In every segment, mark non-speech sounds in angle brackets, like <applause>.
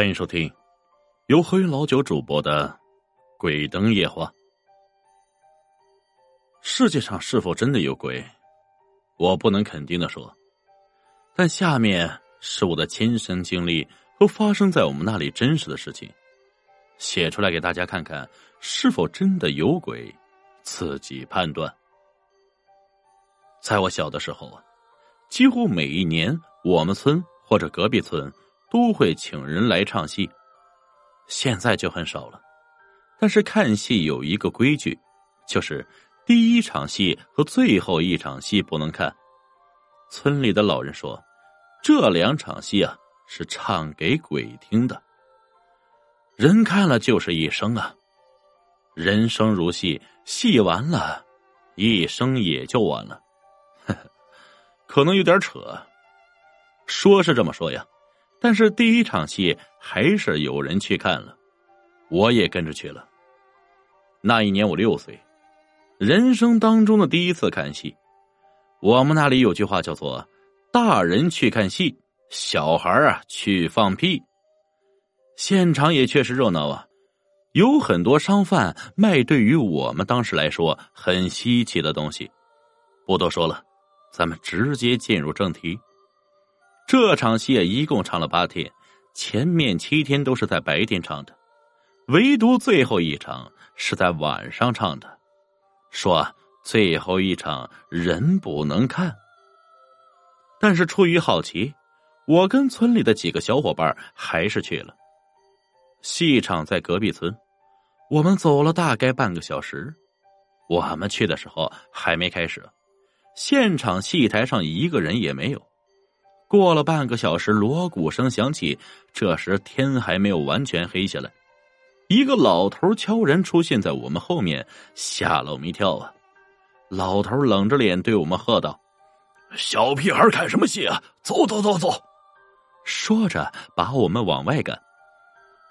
欢迎收听由何云老九主播的《鬼灯夜话》。世界上是否真的有鬼？我不能肯定的说，但下面是我的亲身经历和发生在我们那里真实的事情，写出来给大家看看，是否真的有鬼，自己判断。在我小的时候啊，几乎每一年我们村或者隔壁村都会请人来唱戏，现在就很少了。但是看戏有一个规矩，就是第一场戏和最后一场戏不能看。村里的老人说，这两场戏啊是唱给鬼听的，人看了就是一生啊。人生如戏，戏完了，一生也就完了。呵呵 <laughs> 可能有点扯，说是这么说呀，但是第一场戏还是有人去看了，我也跟着去了。那一年我六岁，人生当中的第一次看戏。我们那里有句话叫做“大人去看戏，小孩啊去放屁”。现场也确实热闹啊，有很多商贩卖对于我们当时来说很稀奇的东西。不多说了。咱们直接进入正题。这场戏一共唱了八天，前面七天都是在白天唱的，唯独最后一场是在晚上唱的。说最后一场人不能看，但是出于好奇，我跟村里的几个小伙伴还是去了。戏场在隔壁村，我们走了大概半个小时。我们去的时候还没开始。现场戏台上一个人也没有。过了半个小时，锣鼓声响起，这时天还没有完全黑下来。一个老头悄然出现在我们后面，吓了我们一跳啊！老头冷着脸对我们喝道：“小屁孩看什么戏啊？走走走走！”说着把我们往外赶。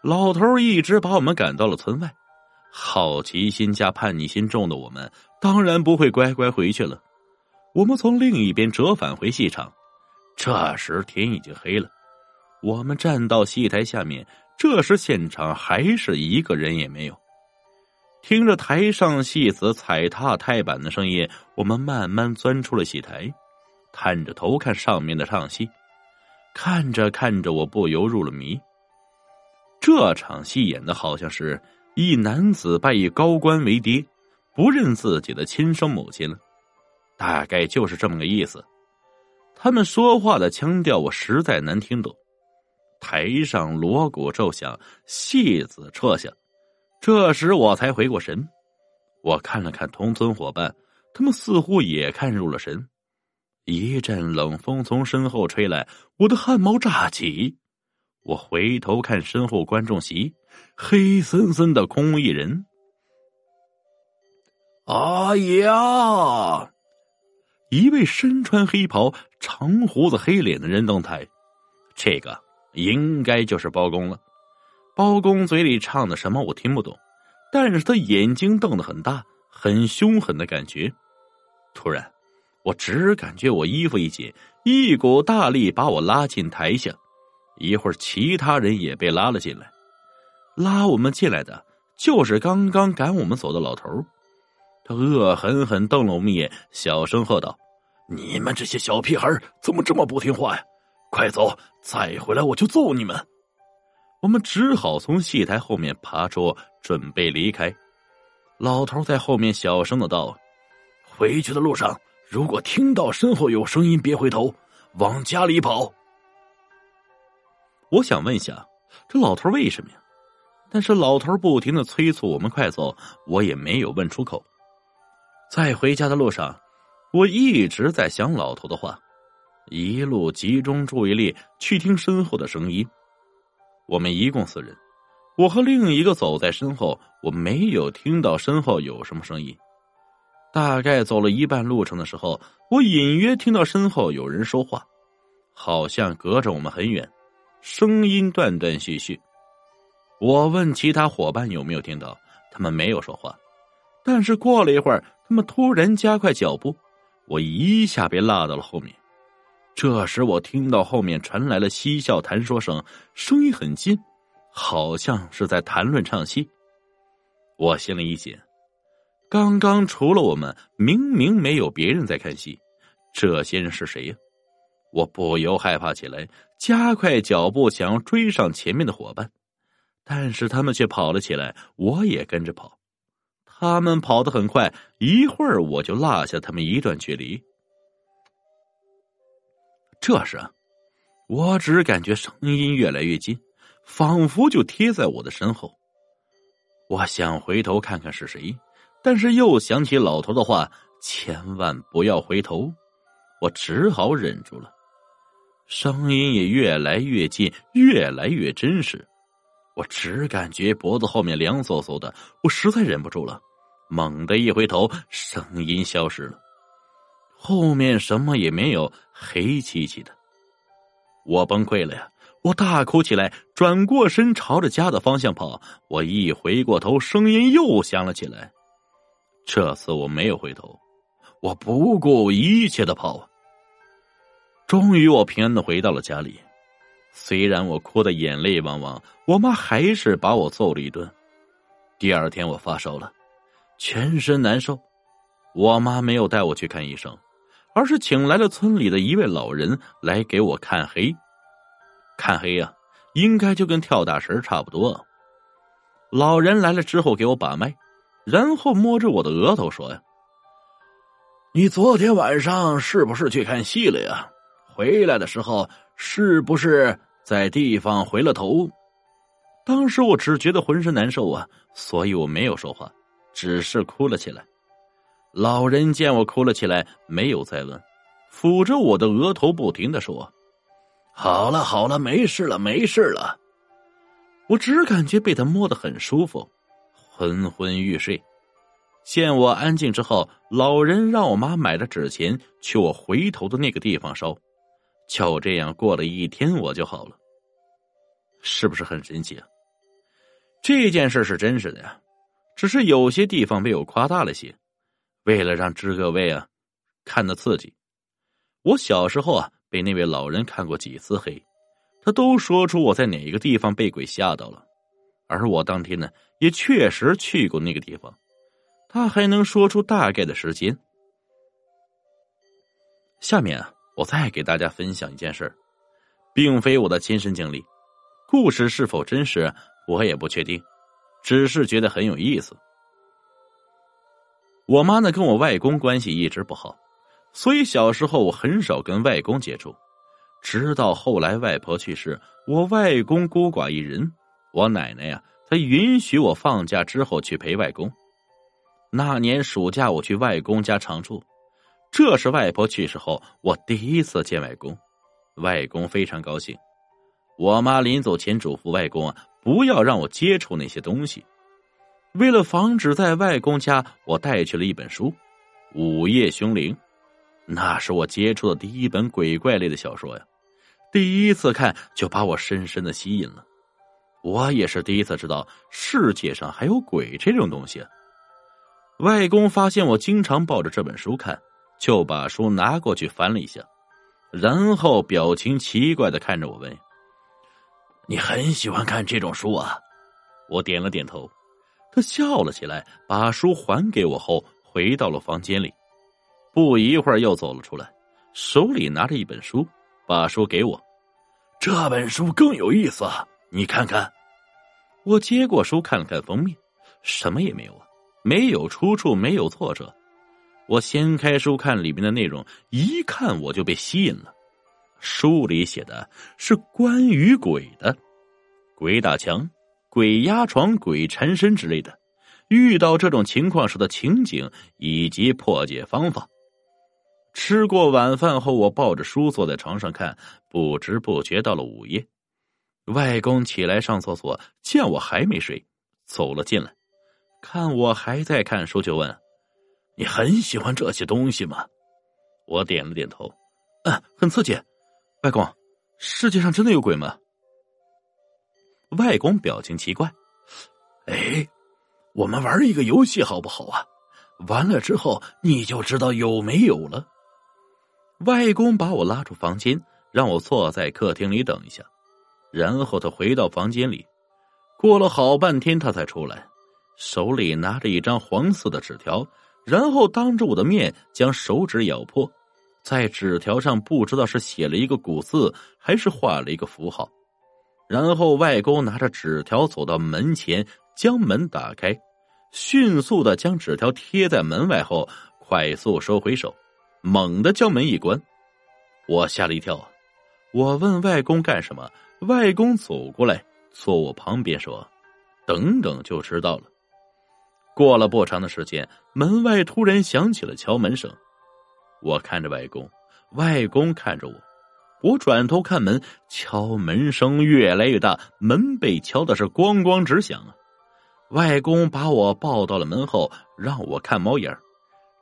老头一直把我们赶到了村外。好奇心加叛逆心重的我们，当然不会乖乖回去了。我们从另一边折返回戏场，这时天已经黑了。我们站到戏台下面，这时现场还是一个人也没有。听着台上戏子踩踏踏板的声音，我们慢慢钻出了戏台，探着头看上面的唱戏。看着看着，我不由入了迷。这场戏演的好像是一男子拜一高官为爹，不认自己的亲生母亲了。大概就是这么个意思，他们说话的腔调我实在难听懂。台上锣鼓骤响，戏子撤下，这时我才回过神。我看了看同村伙伴，他们似乎也看入了神。一阵冷风从身后吹来，我的汗毛炸起。我回头看身后观众席，黑森森的空一人。啊呀！一位身穿黑袍、长胡子、黑脸的人登台，这个应该就是包公了。包公嘴里唱的什么我听不懂，但是他眼睛瞪得很大，很凶狠的感觉。突然，我只感觉我衣服一紧，一股大力把我拉进台下。一会儿，其他人也被拉了进来。拉我们进来的就是刚刚赶我们走的老头。他恶狠狠瞪了我们一眼，小声喝道：“你们这些小屁孩怎么这么不听话呀？快走，再回来我就揍你们！”我们只好从戏台后面爬出，准备离开。老头在后面小声的道：“回去的路上，如果听到身后有声音，别回头，往家里跑。”我想问一下，这老头为什么呀？但是老头不停的催促我们快走，我也没有问出口。在回家的路上，我一直在想老头的话，一路集中注意力去听身后的声音。我们一共四人，我和另一个走在身后，我没有听到身后有什么声音。大概走了一半路程的时候，我隐约听到身后有人说话，好像隔着我们很远，声音断断续续。我问其他伙伴有没有听到，他们没有说话。但是过了一会儿。他们突然加快脚步，我一下被落到了后面。这时我听到后面传来了嬉笑谈说声，声音很近，好像是在谈论唱戏。我心里一紧，刚刚除了我们，明明没有别人在看戏，这些人是谁呀？我不由害怕起来，加快脚步想要追上前面的伙伴，但是他们却跑了起来，我也跟着跑。他们跑得很快，一会儿我就落下他们一段距离。这时，我只感觉声音越来越近，仿佛就贴在我的身后。我想回头看看是谁，但是又想起老头的话：“千万不要回头。”我只好忍住了。声音也越来越近，越来越真实。我只感觉脖子后面凉飕飕的，我实在忍不住了，猛地一回头，声音消失了，后面什么也没有，黑漆漆的。我崩溃了呀！我大哭起来，转过身朝着家的方向跑。我一回过头，声音又响了起来。这次我没有回头，我不顾一切的跑。终于，我平安的回到了家里。虽然我哭得眼泪汪汪，我妈还是把我揍了一顿。第二天，我发烧了，全身难受。我妈没有带我去看医生，而是请来了村里的一位老人来给我看黑。看黑呀，应该就跟跳大神差不多。老人来了之后，给我把脉，然后摸着我的额头说：“呀，你昨天晚上是不是去看戏了呀？”回来的时候是不是在地方回了头？当时我只觉得浑身难受啊，所以我没有说话，只是哭了起来。老人见我哭了起来，没有再问，抚着我的额头，不停的说：“好了好了，没事了没事了。”我只感觉被他摸得很舒服，昏昏欲睡。见我安静之后，老人让我妈买了纸钱，去我回头的那个地方烧。就这样过了一天，我就好了，是不是很神奇啊？这件事是真实的呀，只是有些地方被我夸大了些，为了让知各位啊看得刺激。我小时候啊被那位老人看过几次黑，他都说出我在哪个地方被鬼吓到了，而我当天呢也确实去过那个地方，他还能说出大概的时间。下面啊。我再给大家分享一件事并非我的亲身经历，故事是否真实我也不确定，只是觉得很有意思。我妈呢跟我外公关系一直不好，所以小时候我很少跟外公接触。直到后来外婆去世，我外公孤寡一人，我奶奶呀她允许我放假之后去陪外公。那年暑假我去外公家常住。这是外婆去世后我第一次见外公，外公非常高兴。我妈临走前嘱咐外公啊，不要让我接触那些东西。为了防止在外公家，我带去了一本书《午夜凶铃》，那是我接触的第一本鬼怪类的小说呀。第一次看就把我深深的吸引了。我也是第一次知道世界上还有鬼这种东西。外公发现我经常抱着这本书看。就把书拿过去翻了一下，然后表情奇怪的看着我问：“你很喜欢看这种书啊？”我点了点头。他笑了起来，把书还给我后，回到了房间里。不一会儿又走了出来，手里拿着一本书，把书给我。这本书更有意思，你看看。我接过书看了看封面，什么也没有啊，没有出处，没有作者。我掀开书看里面的内容，一看我就被吸引了。书里写的是关于鬼的，鬼打墙、鬼压床、鬼缠身之类的。遇到这种情况时的情景以及破解方法。吃过晚饭后，我抱着书坐在床上看，不知不觉到了午夜。外公起来上厕所，见我还没睡，走了进来，看我还在看书，就问。你很喜欢这些东西吗？我点了点头。嗯，很刺激。外公，世界上真的有鬼吗？外公表情奇怪。哎，我们玩一个游戏好不好啊？完了之后你就知道有没有了。外公把我拉出房间，让我坐在客厅里等一下。然后他回到房间里，过了好半天，他才出来，手里拿着一张黄色的纸条，然后当着我的面将手指咬破，在纸条上不知道是写了一个古字，还是画了一个符号。然后外公拿着纸条走到门前，将门打开，迅速的将纸条贴在门外后，快速收回手，猛地将门一关。我吓了一跳，我问外公干什么，外公走过来。坐我旁边说：“等等，就知道了。”过了不长的时间，门外突然响起了敲门声。我看着外公，外公看着我。我转头看门，敲门声越来越大，门被敲的是咣咣直响啊！外公把我抱到了门后，让我看猫眼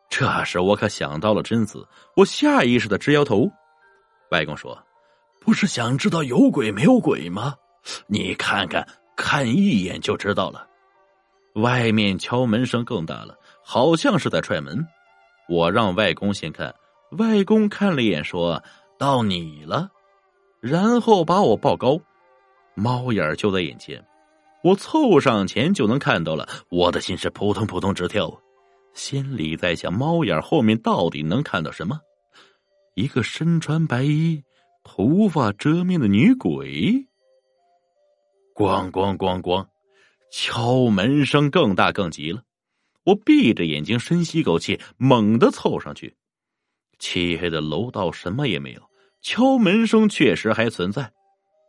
这时我可想到了贞子，我下意识的直摇头。外公说：“不是想知道有鬼没有鬼吗？”你看看，看一眼就知道了。外面敲门声更大了，好像是在踹门。我让外公先看，外公看了一眼，说到你了，然后把我抱高，猫眼就在眼前，我凑上前就能看到了。我的心是扑通扑通直跳，心里在想：猫眼后面到底能看到什么？一个身穿白衣、头发遮面的女鬼。咣咣咣咣，敲门声更大更急了。我闭着眼睛深吸口气，猛地凑上去。漆黑的楼道什么也没有，敲门声确实还存在，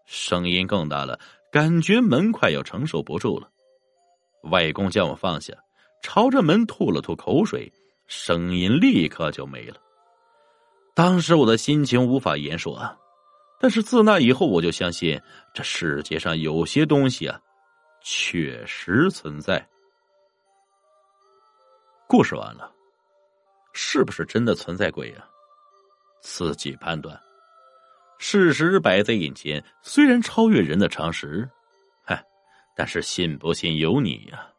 声音更大了，感觉门快要承受不住了。外公将我放下，朝着门吐了吐口水，声音立刻就没了。当时我的心情无法言说啊。但是自那以后，我就相信这世界上有些东西啊，确实存在。故事完了，是不是真的存在鬼呀？自己判断。事实摆在眼前，虽然超越人的常识，嗨，但是信不信由你呀。